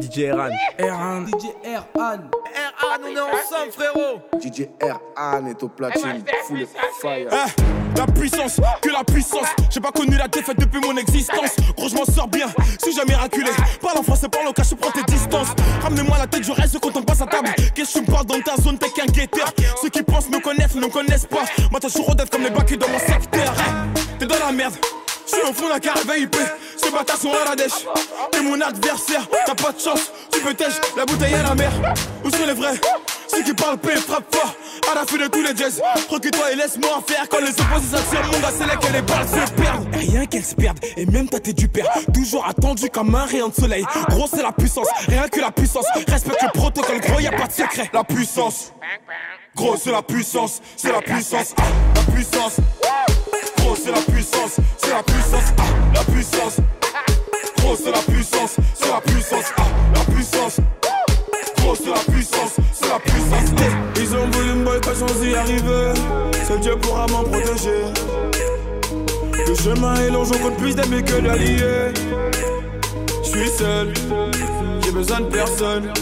DJ Eran. Eran. DJ Eran. Eran, on est ensemble, frérot. DJ Eran est au platine. Full fire. Eh, la puissance, que la puissance. J'ai pas connu la défaite depuis mon existence. Gros, je m'en sors bien, suis jamais raculé. Parle en français, parle au cas, je prends tes distances. Ramenez-moi la tête, je reste quand on passe à table. Qu'est-ce que tu me parles dans ta zone, t'es qu'un guetteur. Ceux qui pensent me connaissent, ne me connaissent pas. Moi, t'as toujours comme les bacs dans mon secteur. Eh, t'es dans la merde. Je suis au fond d'un carré VIP, ces bâtards sont à la dèche. T'es mon adversaire, t'as pas de chance, tu peux tèche, la bouteille à la mer. Où sont les vrais? Ceux qui parlent paix, frappe fort, à la fin de tous les jazz. Recule-toi et laisse-moi faire quand les opposés s'attirent. Mon gars, c'est là que les balles se perdent. Rien qu'elles se perdent, et même t'as t'es du père. Toujours attendu comme un rayon de soleil. Gros, c'est la puissance, rien que la puissance. Respecte le protocole, gros, y a pas de secret. La puissance, gros, c'est la puissance, c'est la puissance, la puissance c'est la puissance, c'est la puissance, ah, la puissance. Gros, c'est la puissance, c'est la puissance, ah, la puissance. Gros, c'est la puissance, c'est la puissance. Ils ont voulu me boycotter sans y arriver. Seul Dieu pourra m'en protéger. Le chemin est long, j'en compte plus d'amis que d'alliés. Je suis seul, j'ai besoin de personne.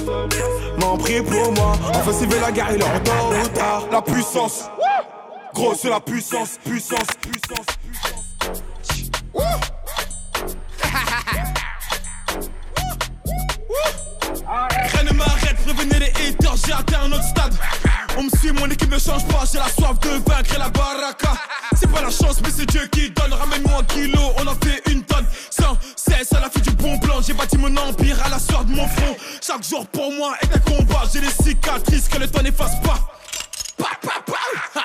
M'en prie pour moi, enfin s'il veut la guerre, il est tôt ou tard. La puissance. Gros, c'est la puissance, puissance, puissance, puissance. Rien ne m'arrête, prévenez les haters, j'ai atteint un autre stade. On me suit, mon équipe ne change pas, j'ai la soif de vaincre et la baraka. C'est pas la chance, mais c'est Dieu qui donne. Ramène-moi un kilo, on en fait une tonne. Sans cesse, à la fin du bon plan, j'ai bâti mon empire à la soeur de mon front. Chaque jour pour moi est un combat, j'ai des cicatrices que le temps n'efface pas. Pa, pa, pa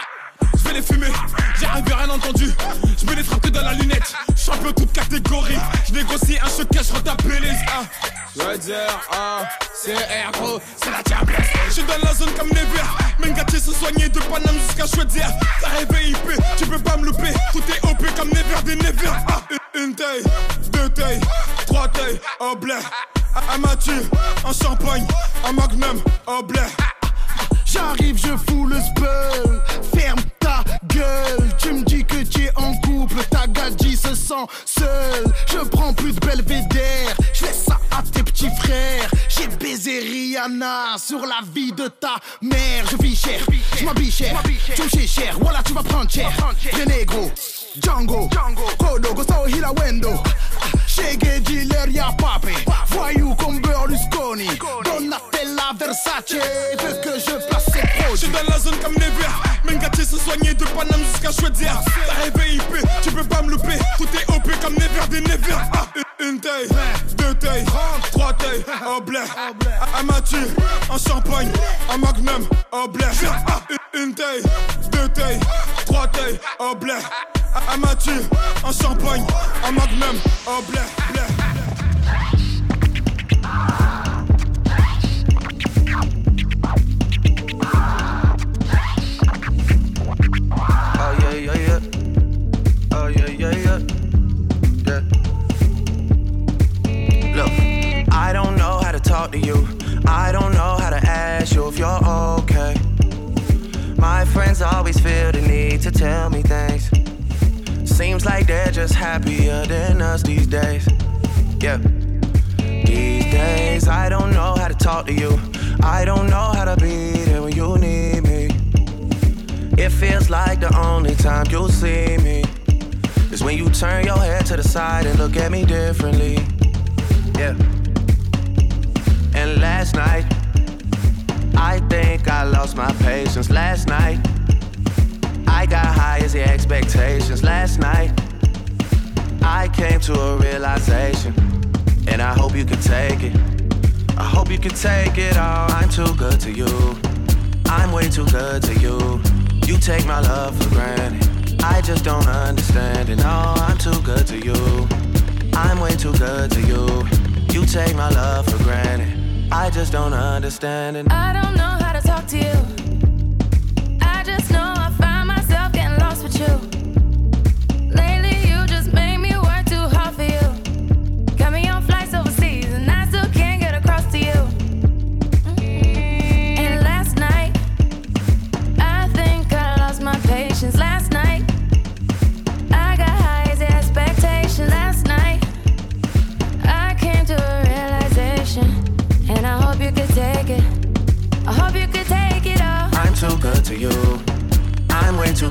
les. J'ai rien entendu. Je me les frappe que dans la lunette. Champion toute catégorie. Je négocie un choc je retape les veux dire, ah, c'est c'est la diable. Je suis dans la zone comme Never. gâtés se soigner de Paname jusqu'à choisir. T'as rêvé IP, tu peux pas me louper. Tout est OP comme Never des Never. Ah, une taille, deux tailles, trois tailles, au blé. Un Mathieu, un champagne, un magnum, au blé. J'arrive, je fous le spell. Gadji se sent seule. Je prends plus de belvédère. Je laisse ça à tes petits frères. J'ai baisé Rihanna sur la vie de ta mère. Je vis cher, je m'habille cher. Tu me cher, voilà, tu vas prendre cher. Les négro. Django, Kodo, Gustavo Hila Wendo Shege dealer ya pape Voyou comme Berlusconi Donatella Versace Veut que je place ses produits J'suis dans la zone comme Mengati se soigner de Paname jusqu'à choisir T'as IP, tu peux pas me louper. Tout OP comme Never des Never. Ah, Une taille, deux tailles, trois tailles. Un blé, un Mathieu, un champagne Un magnum, un blé ah, Une taille, deux tailles, trois tailles. Un blé un Mathieu, un champagne, un magnum, blé, blé. Yeah, yeah, yeah. Look, I don't know how to talk to you. I don't know how to ask you if you're okay. My friends always feel the need to tell me things. Seems like they're just happier than us these days. Yeah. These days, I don't know how to talk to you. I don't know how to be there when you need me. It feels like the only time you'll see me when you turn your head to the side and look at me differently. Yeah. And last night, I think I lost my patience. Last night, I got high as the expectations last night. I came to a realization, and I hope you can take it. I hope you can take it all. I'm too good to you. I'm way too good to you. You take my love for granted. I just don't understand it. No, oh, I'm too good to you. I'm way too good to you. You take my love for granted. I just don't understand it. I don't know how to talk to you.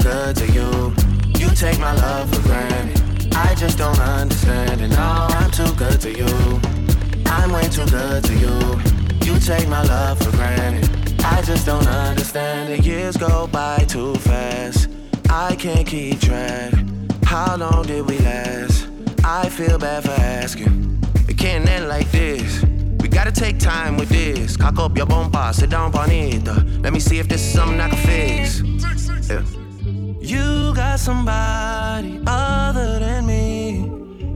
Good to you. You take my love for granted. I just don't understand it. No, I'm too good to you. I'm way too good to you. You take my love for granted. I just don't understand it. Years go by too fast. I can't keep track. How long did we last? I feel bad for asking. It can't end like this. We gotta take time with this. Cock up your bomba, sit down, bonita. Let me see if this is something I can fix. Yeah. You got somebody other than me.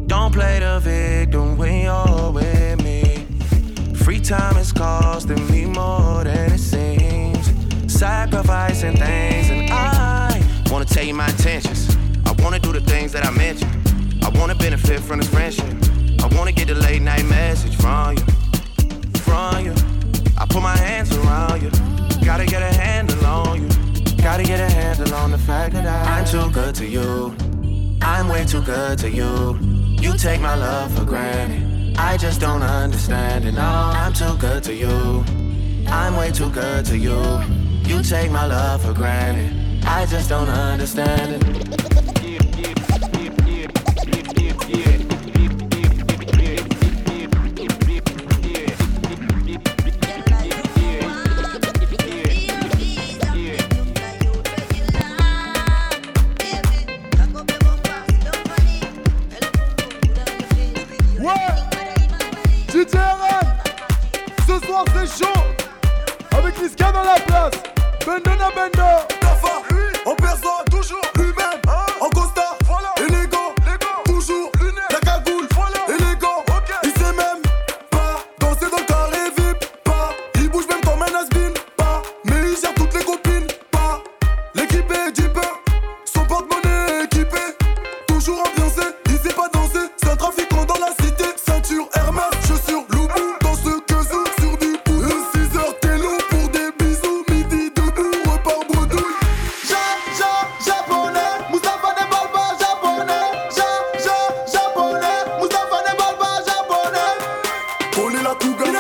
Don't play the victim when you're with me. Free time is costing me more than it seems. Sacrificing things, and I wanna tell you my intentions. I wanna do the things that I mentioned. I wanna benefit from this friendship. I wanna get the late night message from you, from you. I put my hands around you. Gotta get a handle on you. Gotta get a handle on the fact that I, I'm too good to you. I'm way too good to you. You take my love for granted. I just don't understand it. No, I'm too good to you. I'm way too good to you. You take my love for granted. I just don't understand it.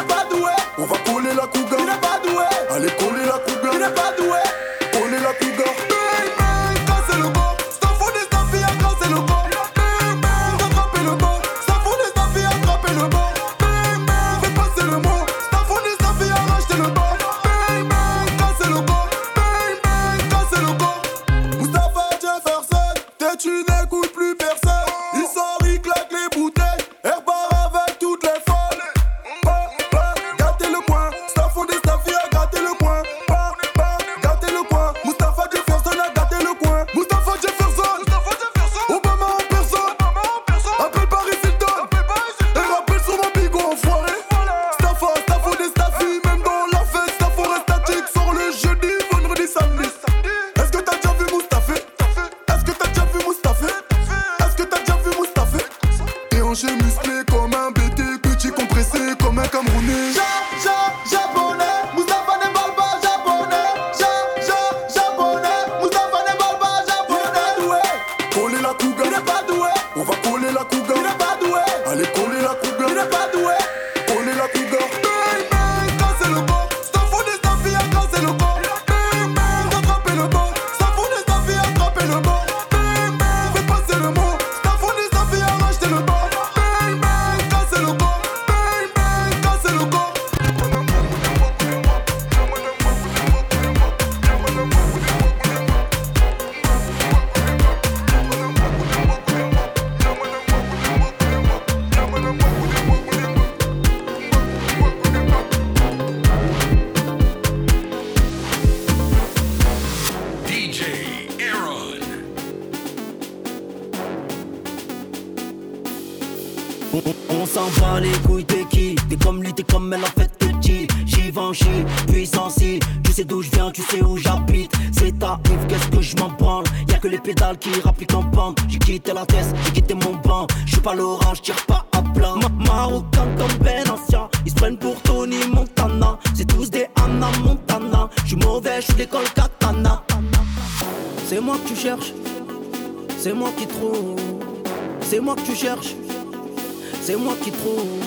Il n'est pas doué. On va coller la couga, il n'est pas On s'en bat les couilles, t'es qui? T'es comme lui, t'es comme elle, en fait t'es petit Givenchy, puissance Tu sais d'où je viens, tu sais où j'habite. C'est ta Yves, qu'est-ce que je m'en branle? Y'a que les pédales qui rappliquent en pente J'ai quitté la tête, j'ai quitté mon banc Je suis pas je tire pas à plein. Ma Marocain comme Ben Ancien Ils se prennent pour Tony Montana. C'est tous des Anna Montana. Je suis mauvais, je suis l'école Katana. C'est moi que tu cherches. C'est moi qui trouve. C'est moi que tu cherches c'est moi qui trouve.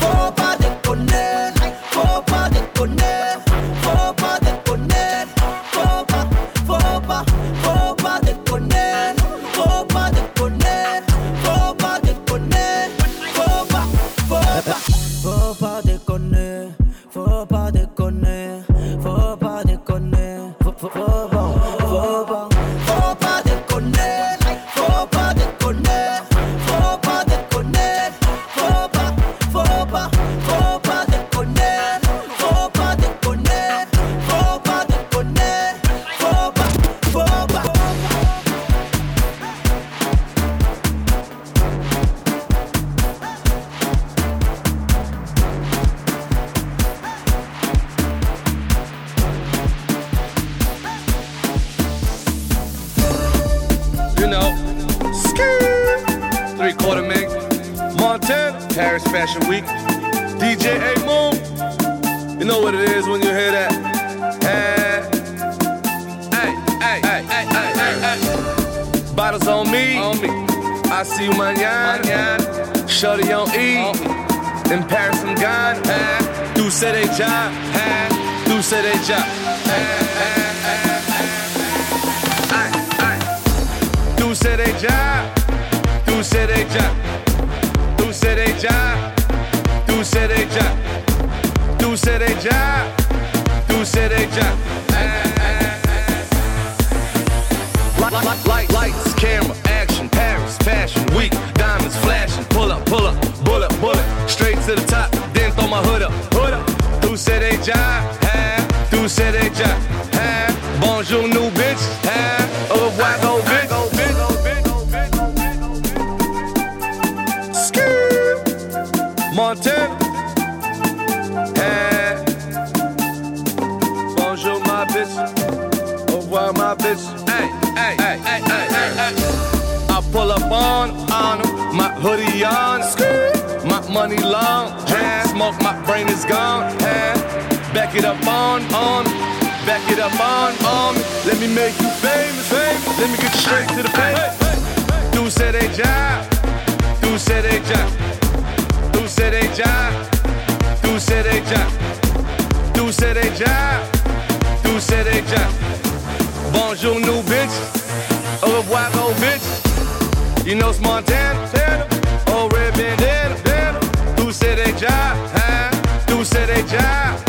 Faut pas déconner, faut pas déconner, Tú seré ya, eh, tú seré ya. Tú seré ya, tú seré ya. Tú seré ya, tú seré ya. Tú seré ya, tú seré. Light, lights, camera, action, Paris, fashion week, diamonds flashing, pull up, pull up, bullet, bullet, straight to the top, then throw my hood up déjà, hein? Tout c'est déjà, hein? Bonjour nous bitch, hein? Au revoir nos bitch. Ski, montez, hein? Bonjour ma bitch, au revoir ma bitch, hey, hey, hey, hey, hey, hey. I pull up on, on em, my hoodie on, Ski. my money long, hand, smoke, my brain is gone. it up on, on. Back it up on, on. Let me make you famous, famous. Let me get you straight to the paint. Dude said they job. Dude said they job. Dude said they job. Dude said they job. Dude said they job. Dude said they job. Bonjour, new bitch. Au revoir, old bitch. You know it's Montana. Old red bandana. Dude said they job, huh? Dude said they job.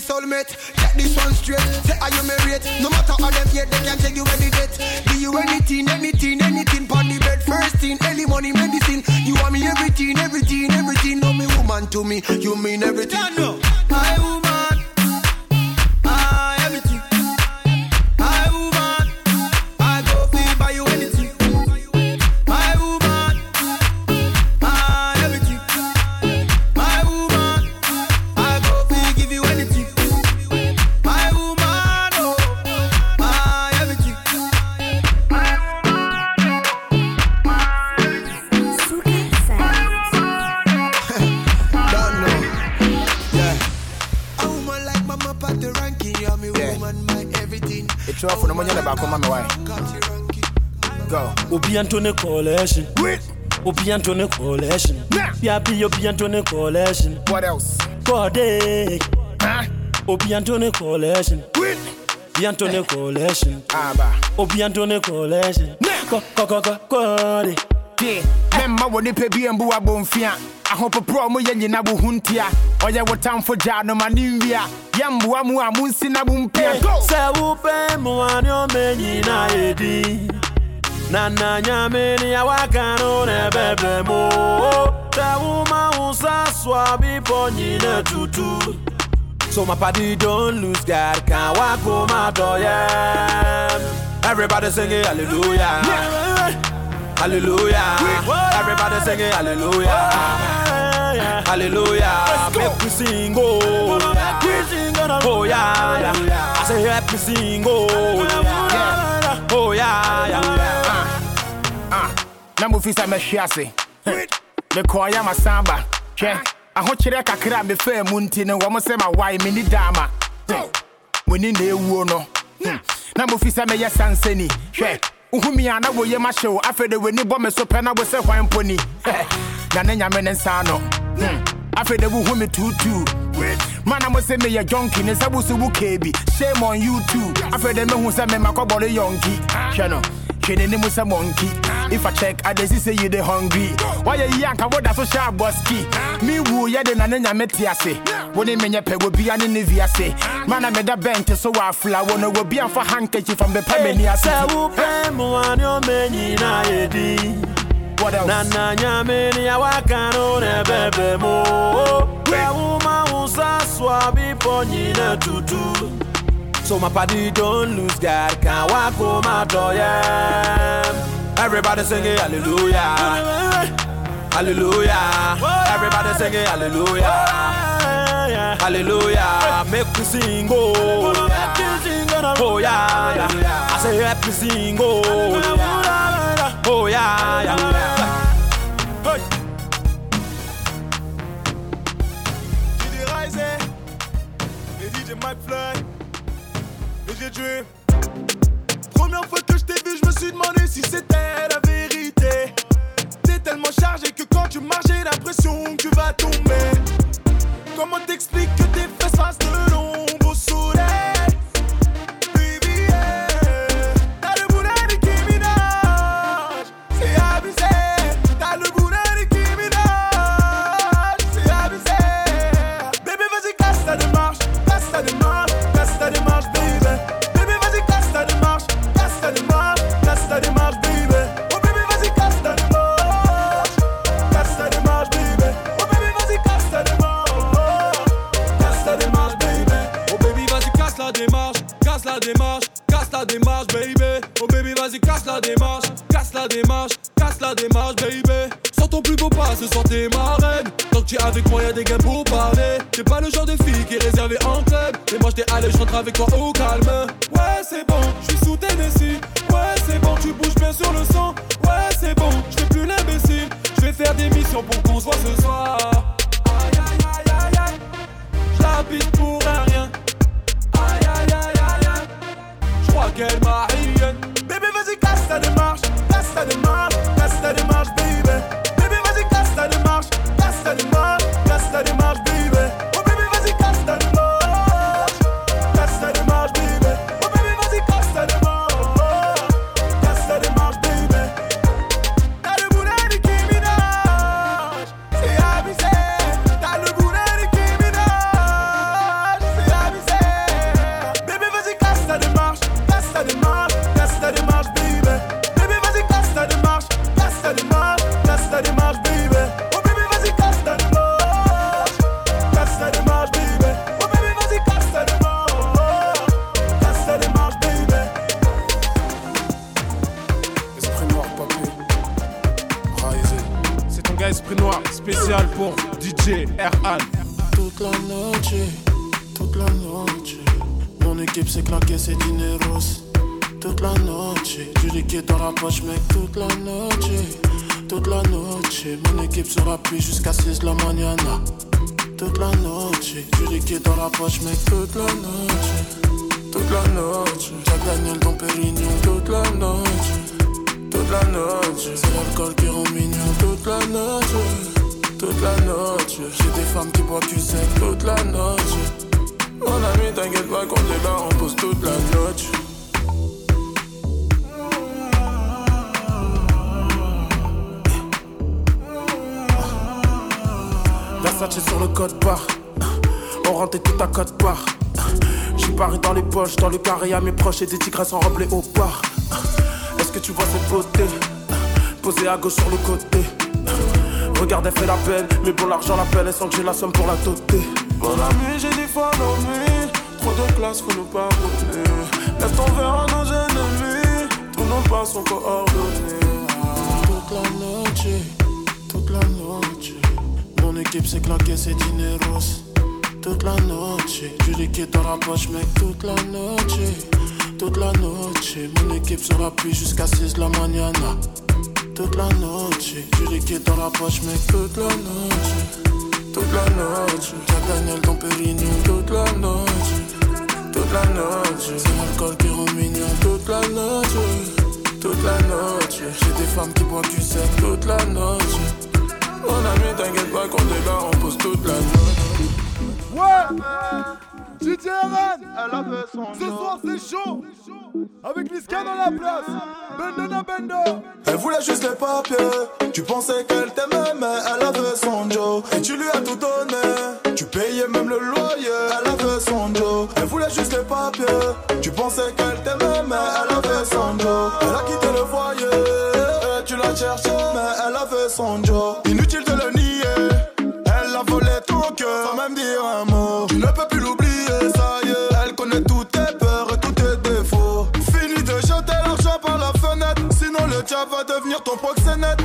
Soulmate. Antone Coalition. Obi Antone Coalition. Yapi Obi Antone Coalition. What else? Kode. Obi Antone Coalition. Obi Antone Coalition. Aba. Obi Antone Coalition. Ko ko ko ko Kode. Yeah, memma wɔ nipa bi mbu abɔmfia ahopoporɔ mo yɛ nyina wo ho ntia ɔyɛ wo tamfo gyaa no ma ne nwia yɛmboa mu a monsi na mompia Go! Sɛ wopɛ mmoa ne ɔma nyina yɛdi na na nyame ne awaka no na ɛbɛbrɛ mu sɛ woma wo sa soa bepɔ tutu. So my party don't lose God can walk home my door yeah. Everybody singing hallelujah. Hallelujah. Everybody singing hallelujah. Hallelujah. Make we sing oh Oh yeah, yeah. I say me sing oh yeah. Oh yeah, yeah. Na mofi sɛ mɛhwe ase mekɔɔ yɛ masamba hwɛ ahokyerɛ kakra a mefaa mu nti no wɔm sɛ mawae menni daama w'ani na ɛwuo no. Na mofi sɛ mɛyɛ sansani hwɛ wohu mi a na woyɛ mahyew afei de w'ani bɔ me so pɛ na wo sɛ hwan mpo ni na ne nyame ne nsa no. Hmm. afei de wohu me tuutuu mana mo sɛ meyɛ jonki ne nsa wo so wo kee bi shame on you too. Afei de mehu sɛ memakɔbɔre yɔnki hwɛ hwɛ n'anim sɛ monkey. If i check i see say you dey hungry. Wayɛ yi anka woda so hyɛ abɔski me wu yɛde na ne nyame te ase wo ne menyɛ pɛ wɔ bia ne ne viase mana meda bɛnte so wɔ afla wo no wɔ bia mfa handkerchief bɛpɛ m'ani ase Sɛ wopɛ mmoa ne ɔma nyina yɛdi What else? na na nyame ne awaka no na ɛbɛbrɛ mu sɛ woma wo sa soa bepɔ nyina tutu So my party don't lose God. Can't walk my door yeah. Everybody singing hallelujah. Hallelujah. Everybody singing hallelujah. Hallelujah. Make me sing oh Oh yeah, yeah. I say help me sing oh Oh yeah, yeah. Rising, Dream. Première fois que je t'ai vu, je me suis demandé si c'était la vérité. T'es tellement chargé que quand tu marches, j'ai l'impression que tu vas tomber. Comment t'expliques que tes fesses fassent de l'ombre au soleil? Avec moi, y'a des gains pour parler. T'es pas le genre de fille qui est réservée en club. Mais moi j'étais allé, je avec toi au calme. Ouais, c'est bon, je suis sous Tennessee. Ouais, c'est bon, tu bouges bien sur le sang. Ouais, c'est bon, je plus l'imbécile. Je vais faire des missions pour qu'on se voit ce soir. Aïe aïe aïe aïe aïe. J'habite pour rien. Aïe aïe aïe aïe aïe. J'crois qu'elle m'a S'est claquée, c'est dineros. Toute la noche, du liquide dans la poche, mec. Toute la noche, toute la noche. Mon équipe sera plus jusqu'à 6 la mañana. Toute la noche, du liquide dans la poche, mec. Toute la noche, toute la noche. Jack Daniel dans Pérignon. Toute la noche, toute la noche. C'est l'alcool qui rend mignon. Toute la noche. Toute la noche, j'ai des femmes qui boivent du sec toute la noche. Mon ami, t'inquiète pas, quand est là, on pose toute la noche. Versace sur le code barre, on rentre tout à code barre. J'suis paré dans les poches, dans le carré à mes proches et des tigresses enroblées au bar. Est-ce que tu vois cette beauté? Posée à gauche sur le côté. Regarde, elle fait la belle, mais pour l'argent, la pelle, elle sent que j'ai la somme pour la doter. Mon ami, j'ai des fois l'ennui. Trop de classe, faut nous pardonner. Laisse ton verre à nos ennemis. Tous nos pas sont coordonnés. Toute la noche, toute la noche. Mon équipe s'est claquée, c'est dineros. Toute la noche, du liquide dans la poche, mec. Toute la noche, toute la noche. Mon équipe sera plus jusqu'à 6 la mañana. Toute la noche, du liquide dans la poche, mec. Toute la noche, toute la noche. Jack Daniel dans Pérignon. Toute la noche, toute la noche. C'est l'alcool qui rend mignon. Toute la noche, toute la noche. J'ai des femmes qui boivent du sec. Toute la noche. Mon ami, t'inquiète pas, est là, on pose toute la noche. Ouais DJ Eren Ce soir c'est chaud Avec Liska dans la place Bendo na bendo Elle voulait juste les papiers. Tu pensais qu'elle t'aimait, mais elle avait son Joe. Et tu lui as tout donné. Tu payais même le loyer. Elle avait son Joe. Elle voulait juste les papiers. Tu pensais qu'elle t'aimait, mais elle avait son Joe. Elle a quitté le foyer. Et tu l'as cherché, mais elle avait son Joe. Inutile de le nier. Elle a volé ton cœur, sans même dire un mot. Tu ne peux plus va devenir ton proxénète.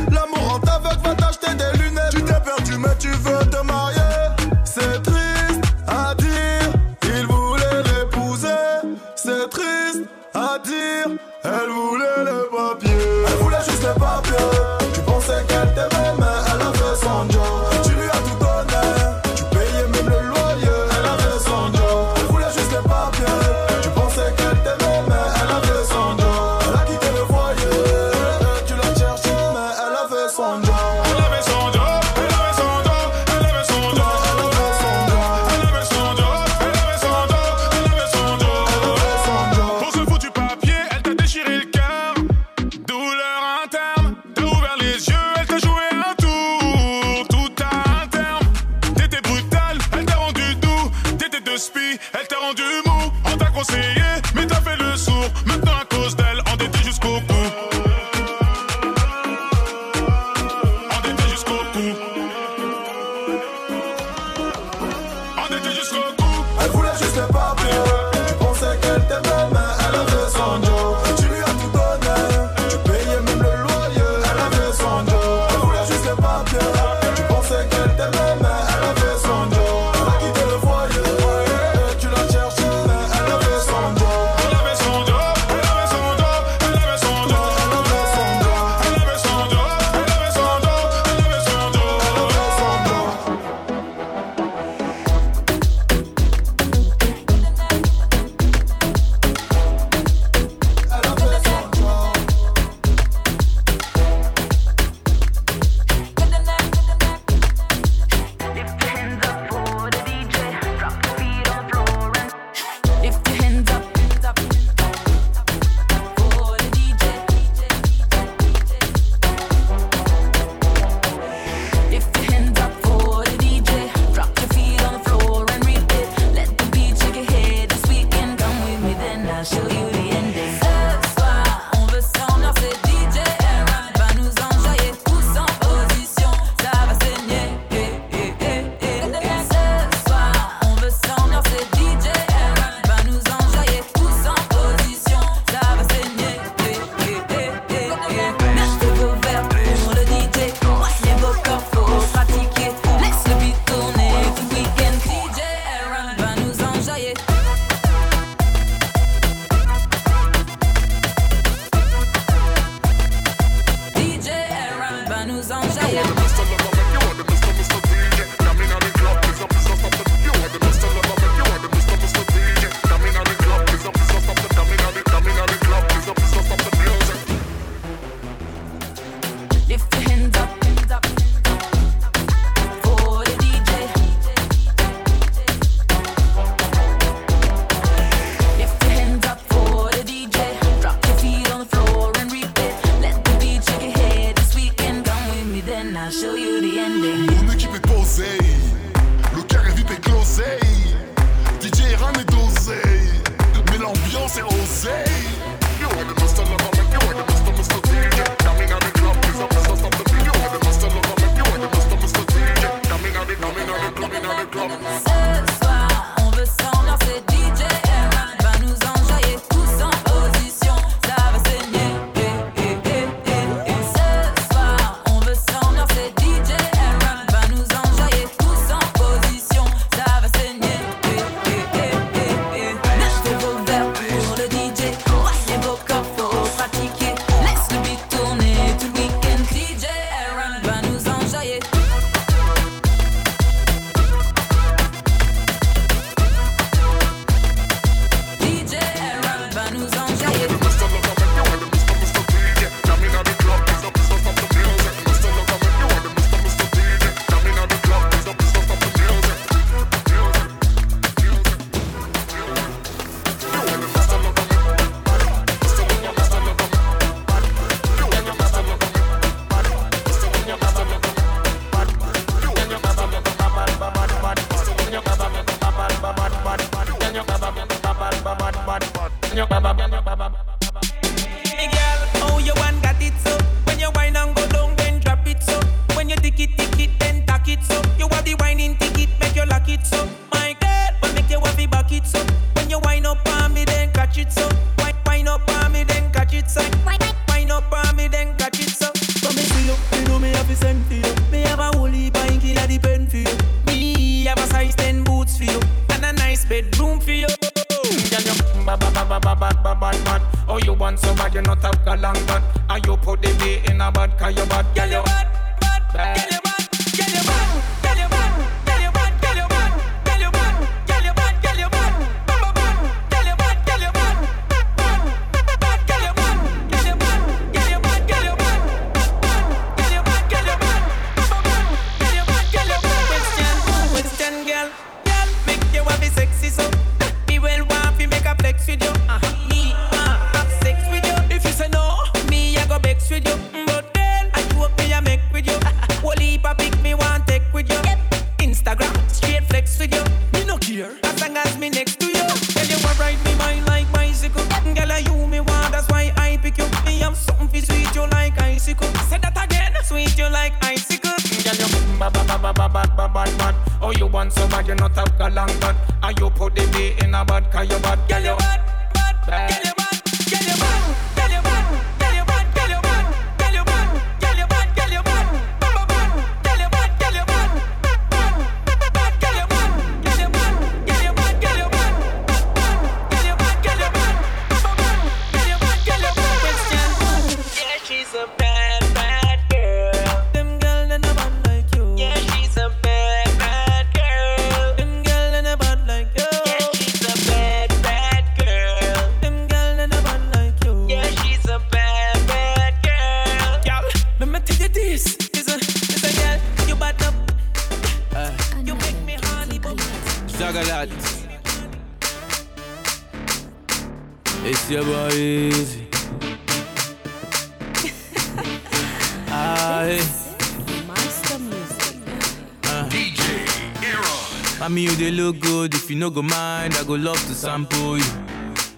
No go mind, I go love to sample you.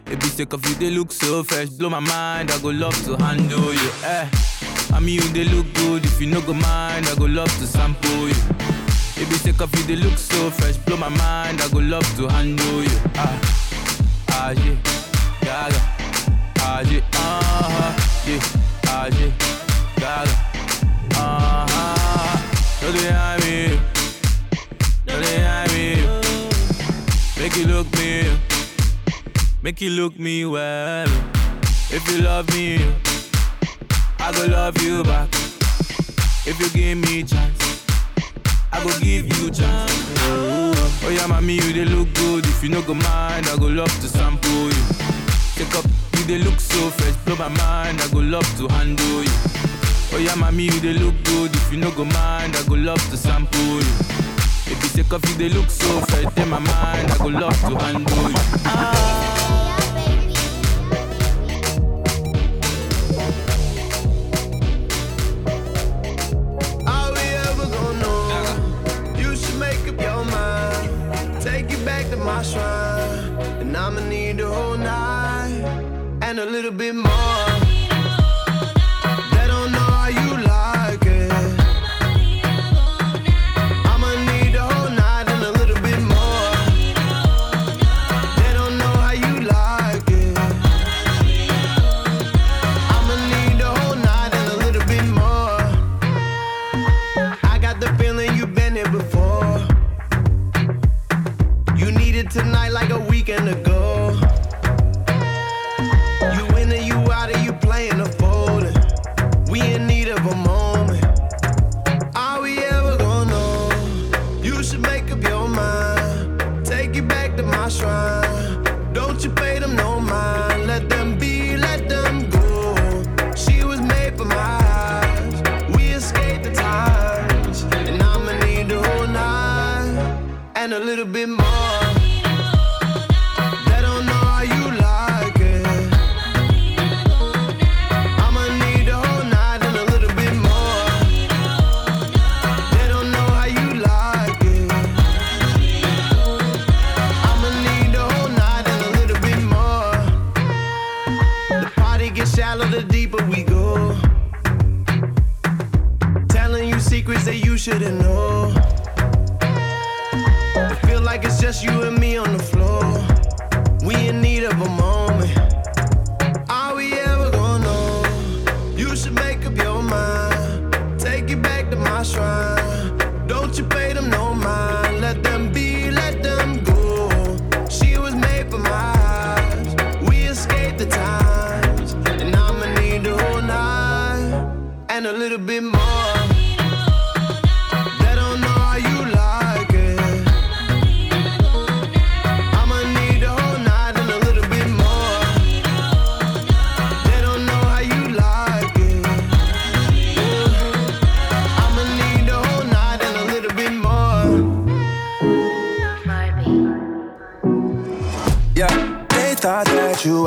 It be sick of you, they look so fresh, blow my mind, I go love to handle you. Eh, I mean you, they look good, if you no go mind, I go love to sample you. It be sick of you, they look so fresh, blow my mind, I go love to handle you. Ah, ah yeah, gaga, ah uh huh, yeah, ah gaga, uh huh. So they I mean, so they I mean. Make you look me, make you look me well. If you love me, I go love you back. If you give me chance, I go give you chance. Oh, yeah, mommy, you they look good. If you no go mind, I go love to sample you. Take up, you they look so fresh, blow my mind. I go love to handle you. Oh yeah, mommy, you they look good. If you no go mind, I go love to sample you. If you sick of you, they look so fresh in my mind. I go love to handle you. Ah. Are we ever gonna know? You should make up your mind. Take you back to my shrine. And I'ma need the whole night. And a little bit more.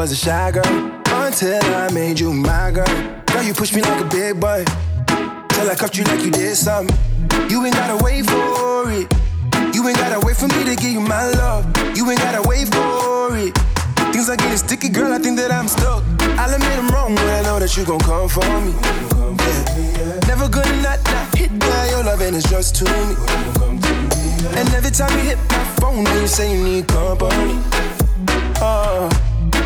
Was a shy girl until I made you my girl. Girl, you push me like a big boy till I cuffed you like you did something. You ain't gotta wait for it. You ain't gotta wait for me to give you my love. You ain't gotta wait for it. Things are getting sticky, girl. I think that I'm stuck. I'll admit I'm wrong, but I know that you gon' come for me. Yeah. Never gonna not, not hit that. Your loving is just to me. And every time you hit my phone, you say you need company. Oh,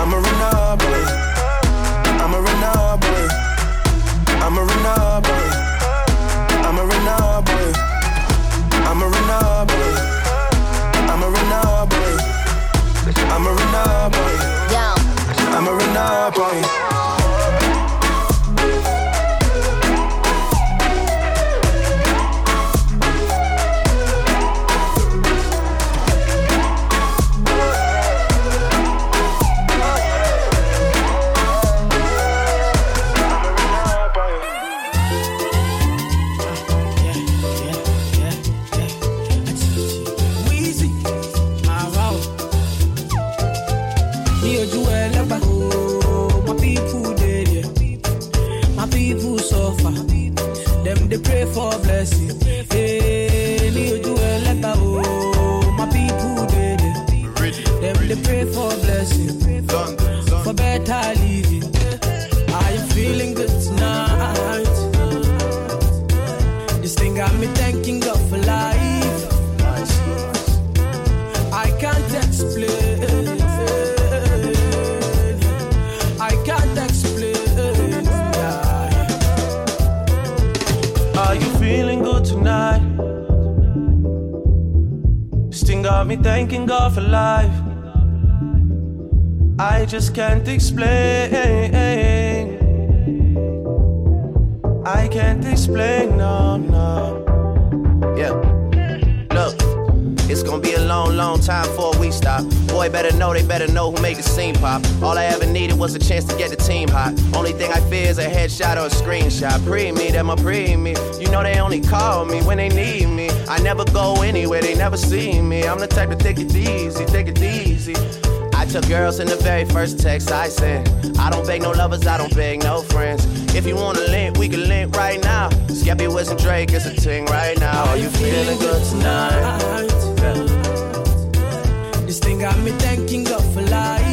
on you. I'ma run up on you. I'ma run up on you. I'ma run up on you. I'ma run up on you. I'ma run just can't explain. I can't explain, no, no. Yeah. Look, it's gonna be a long, long time before we stop. Boy, better know, they better know who made the scene pop. All I ever needed was a chance to get the team hot. Only thing I fear is a headshot or a screenshot. Pre me, them a pre me. You know they only call me when they need me. I never go anywhere, they never see me. I'm the type to take it easy, take it easy. I took girls in the very first text I sent. I don't beg no lovers, I don't beg no friends. If you wanna link, we can link right now. Skeppy West and Drake is a ting right now. Are you feeling good tonight? This thing got me thanking God for life.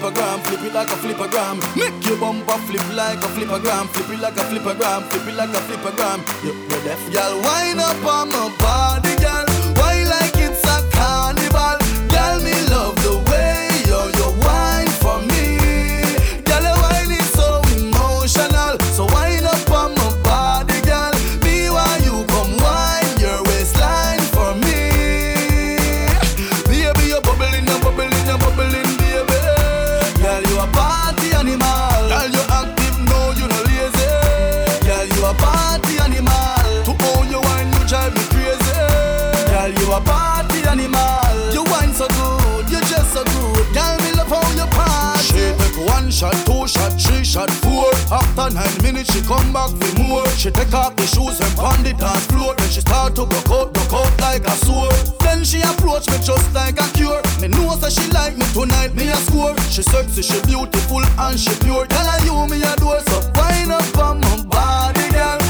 Flippergram, flip it like a flippergram. Make your bumper flip like a flippergram, flip it like a flippergram, flip it like a flippergram. You, you're deaf, Girl, wind up on my body, shot, two shot, three shot, four. After nine minutes, she come back with more. She take off the shoes and pound the dance floor. Then she start to broke out, broke out like a sword. Then she approach me just like a cure. Me know that she like me tonight, me a score. She sexy, she beautiful and she pure. Girl, I you me a door, so wind up on my body, girl.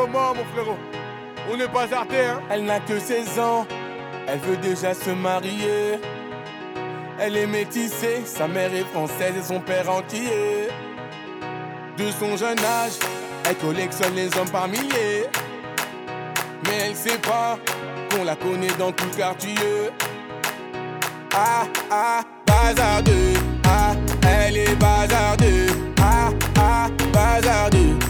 Comment mon frérot On n'est pas hein Elle n'a que 16 ans, elle veut déjà se marier. Elle est métissée, sa mère est française et son père entier. De son jeune âge, elle collectionne les hommes par milliers. Mais elle sait pas qu'on la connaît dans tout le quartier. Ah ah, bazardeux. Ah, elle est bazardeux. Ah ah, bazardeux.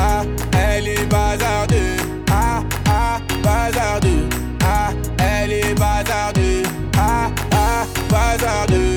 ah, elle est bazardeux, ah ah, bazardeux, ah, elle est bazardeux, ah ah, bazardeux,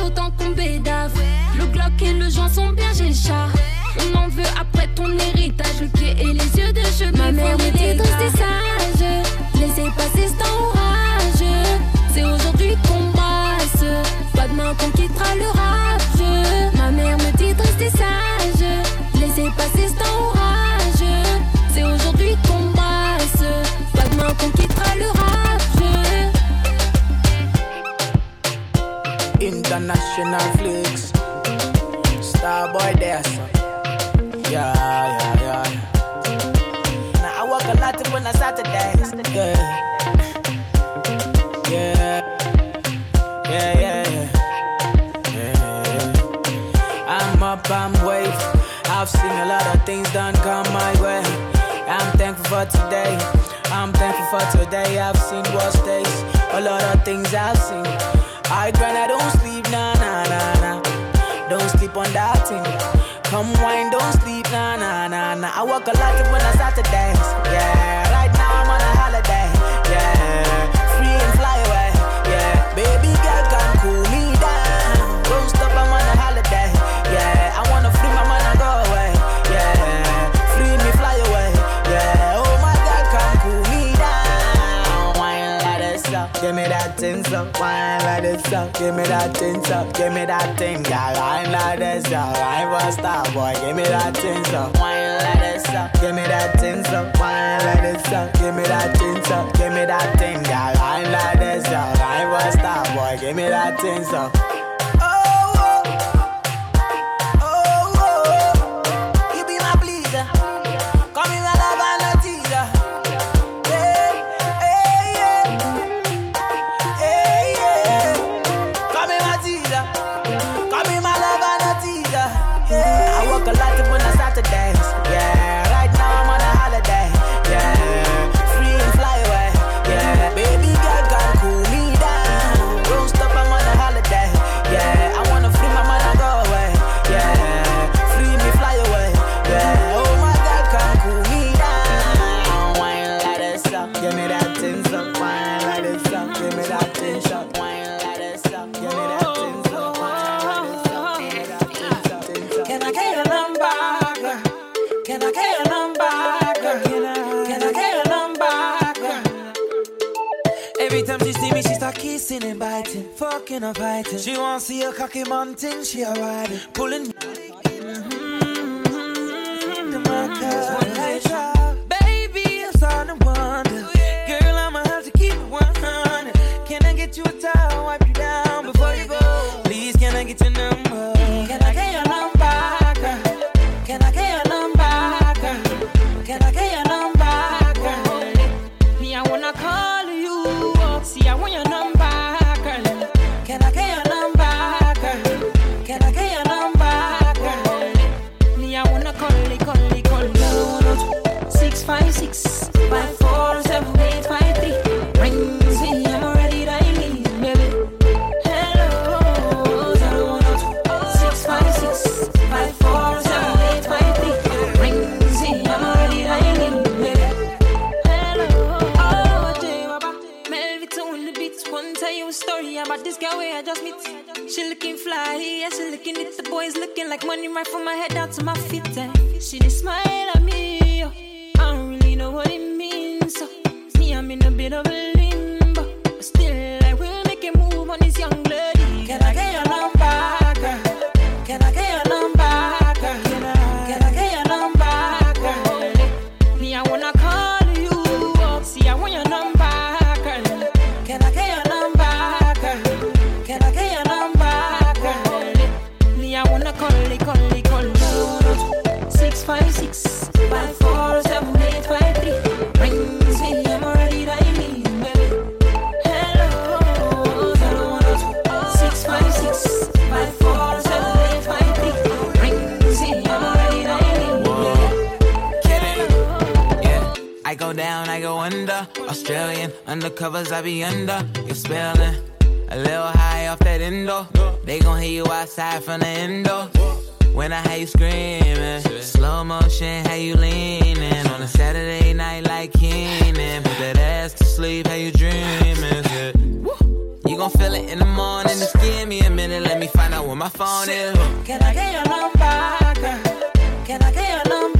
on brasse autant qu'on bédave. Le Glock et le joint sont bien, j'ai le chat. On en veut après ton héritage, le pied et les yeux de cheveux. Ma mère dit de rester sage, laissez passer ce temps orageux. C'est aujourd'hui qu'on brasse, pas demain qu'on quittera le palm wave. I've seen a lot of things done come my way. I'm thankful for today. I'm thankful for today. I've seen worse days. A lot of things I've seen. I grind, I don't sleep, nah, nah, nah, nah. Don't sleep on that thing. Come wine, don't sleep, nah, nah, nah, nah. I work a lot when I start to dance. Yeah, right now I'm on a holiday. Yeah, free and fly away. Yeah, baby I wanna free my mind and go away. Yeah, free me, fly away. Yeah, oh my God, come cool me down. Wine like this up, give me that thing up. Wine like this up, give me that thing up. Give me that thing, girl. Wine like this up. I was star boy, give me that thing up. Wine like this up, give me that thing up. Wine like this up, give me that thing up. Give me that thing, girl. Wine like this up. I was star boy, give me that thing up. About this girl I just meet. She looking fly, yeah, she looking at the boys looking like money right from my head down to my feet. eh. She just smile at me, yo. I don't really know what it means. So, me, I'm in a bit of a under. Australian undercovers, I be under. You're spelling a little high off that endo. They gon' hear you outside from the endo. When I hear you screaming, slow motion, how you leaning on a Saturday night like Keenan. Put that ass to sleep, how you dreaming? You gon' feel it in the morning. Just give me a minute, let me find out where my phone is. Can I get your number, girl? Can I get your number,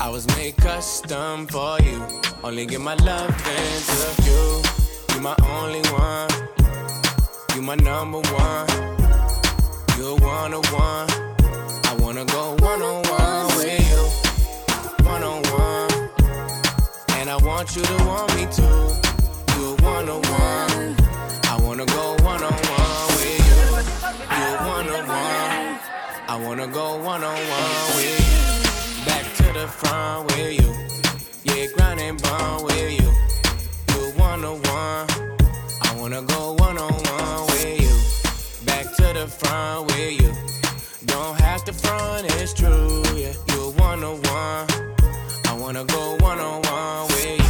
I was made custom for you. Only give my love to you. You my only one. You my number one. You're one on one. I wanna go one on one with you. One on one. And I want you to want me too. You're one on one. I wanna go one on one with you. You're one on one. I wanna go one on one with you the front with you. Yeah, grinding bone with you. You one on one. I wanna go one on one with you. Back to the front with you. Don't have to front, it's true. Yeah, you one on one. I wanna go one on one with you.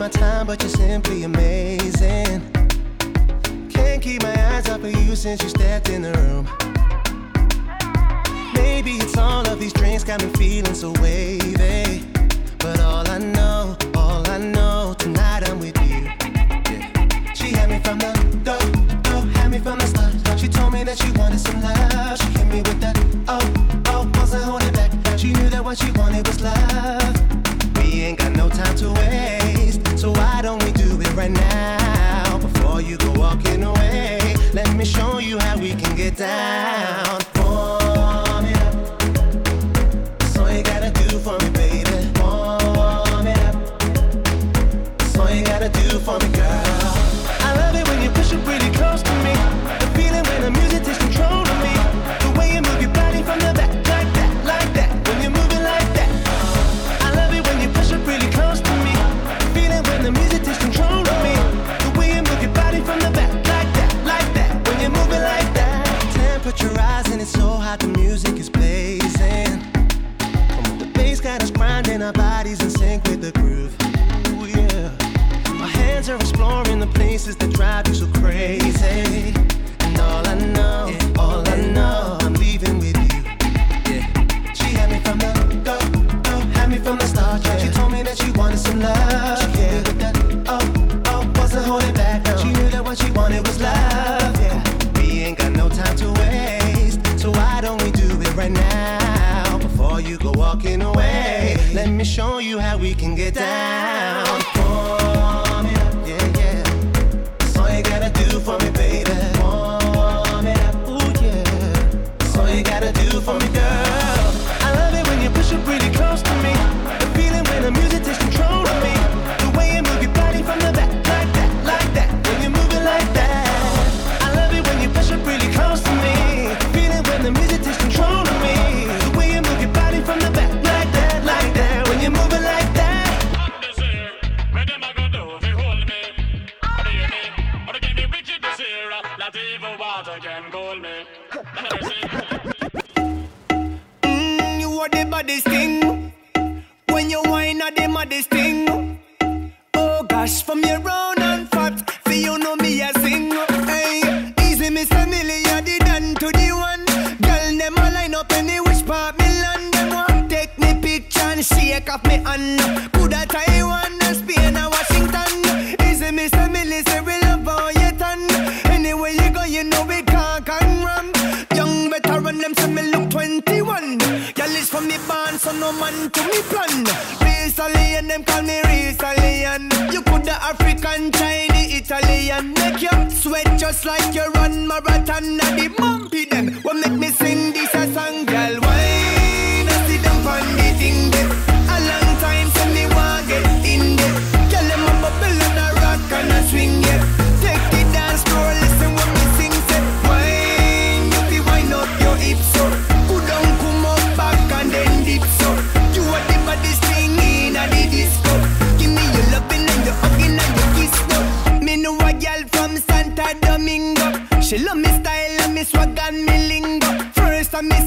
my time, but you're simply amazing. Can't keep my eyes off of you since you stepped in the room. Maybe it's all of these drinks got me feeling so wavy. But all I know, all I know, tonight I'm with you. Yeah. She had me from the go, go, had me from the start. She told me that she wanted some love. She hit me with that, oh, oh, wasn't holding back. She knew that what she wanted.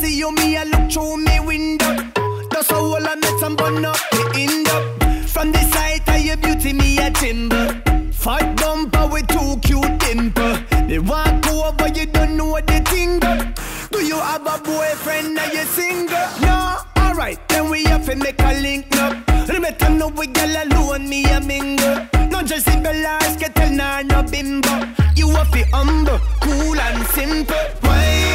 See you, me, I look through me window. That's how all I met some bun up the end up. From the sight of your beauty, me a timber. Fat bumper with two cute dimple. They walk over, you don't know what they think. Do you have a boyfriend? Are you single? No. Alright, then we have to make a link up. Let me know we girl alone, me a mingle. No just Bellars, get tell nah no bimbo. You have to humble, cool and simple. Why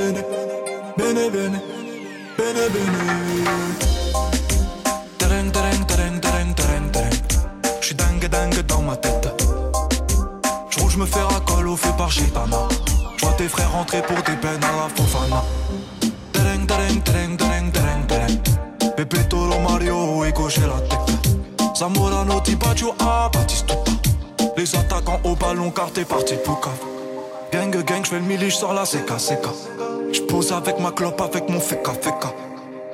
bene bene, bene bene, bene. Tereng, tereng, tereng, tereng, tereng, tereng. J'suis dingue, dingue dans ma tête. J'roule, j'me fais racole au fait par Gitana. J'vois tes frères rentrer pour des peines à la Fofana. Tereng, tereng, tereng, tereng, tereng, tereng. Pepito, lo Mario et gauche la tête. Zamorano, Tibaggio, ah, Batistuta. Les attaquants au ballon car t'es parti pour cave. Gang, gang, j'fais le mili, j'sors la CK, CK. J'pose avec ma clope, avec mon feka, feka.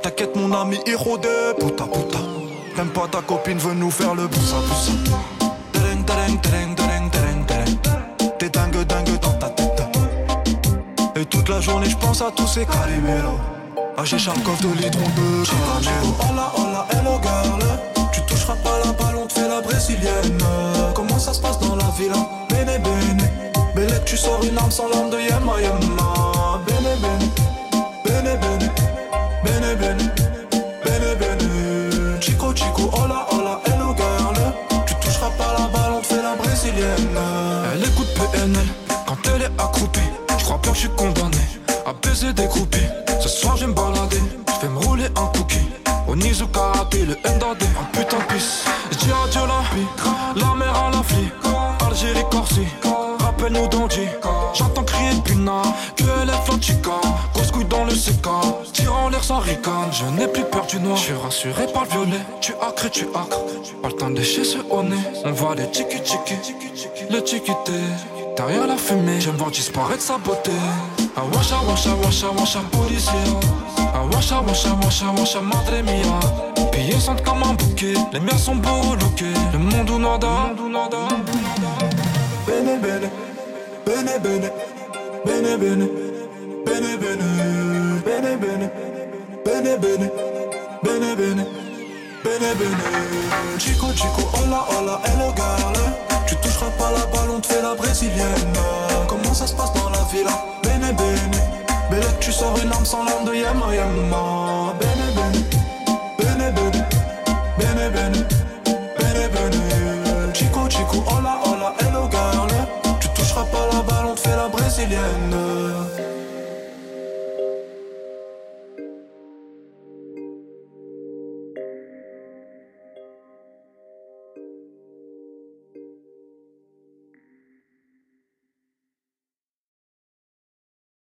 T'inquiète mon ami héros de puta puta Même pas ta copine veut nous faire le boussa boussa Tereng tereng tereng T'es dingue dingue dans ta tête Et toute la journée je pense à tous ces caliméros Ah j'ai Charkov de l'hydron de caramel Hola hola hello girl, tu toucheras pas la balle, on te fait la brésilienne. Comment ça se passe dans la villa? Bene bene, Belle tu sors une arme sans l'arme de Yema Yema. Bene bene, bene bene. Bene bene, bene Chico chico, hola hola, hello girl Tu toucheras pas la balle, on te fait la brésilienne Elle écoute PNL quand elle est accroupie Je crois pas que je suis condamné à baiser des groupies Tu acres, pas le temps de ce au nez. On voit les tiki tiki, le tiki Derrière la fumée, j'aime voir disparaître sa beauté. Ah washa washa washa washa policier. Ah washa washa washa washa madre mia. Pillés sentent comme un bouquet, les miens sont beaux lookés Le monde ou nada, Bene bene, bene bene, bene bene, bene bene, bene bene, bene bene, bene bene, bene bene. Chico chico, hola hola, hello girl. Tu toucheras pas la balle, on te fait la brésilienne. Comment ça se passe dans la villa? Bene bene, Belle tu sors une arme sans l'arme de Yama Yama.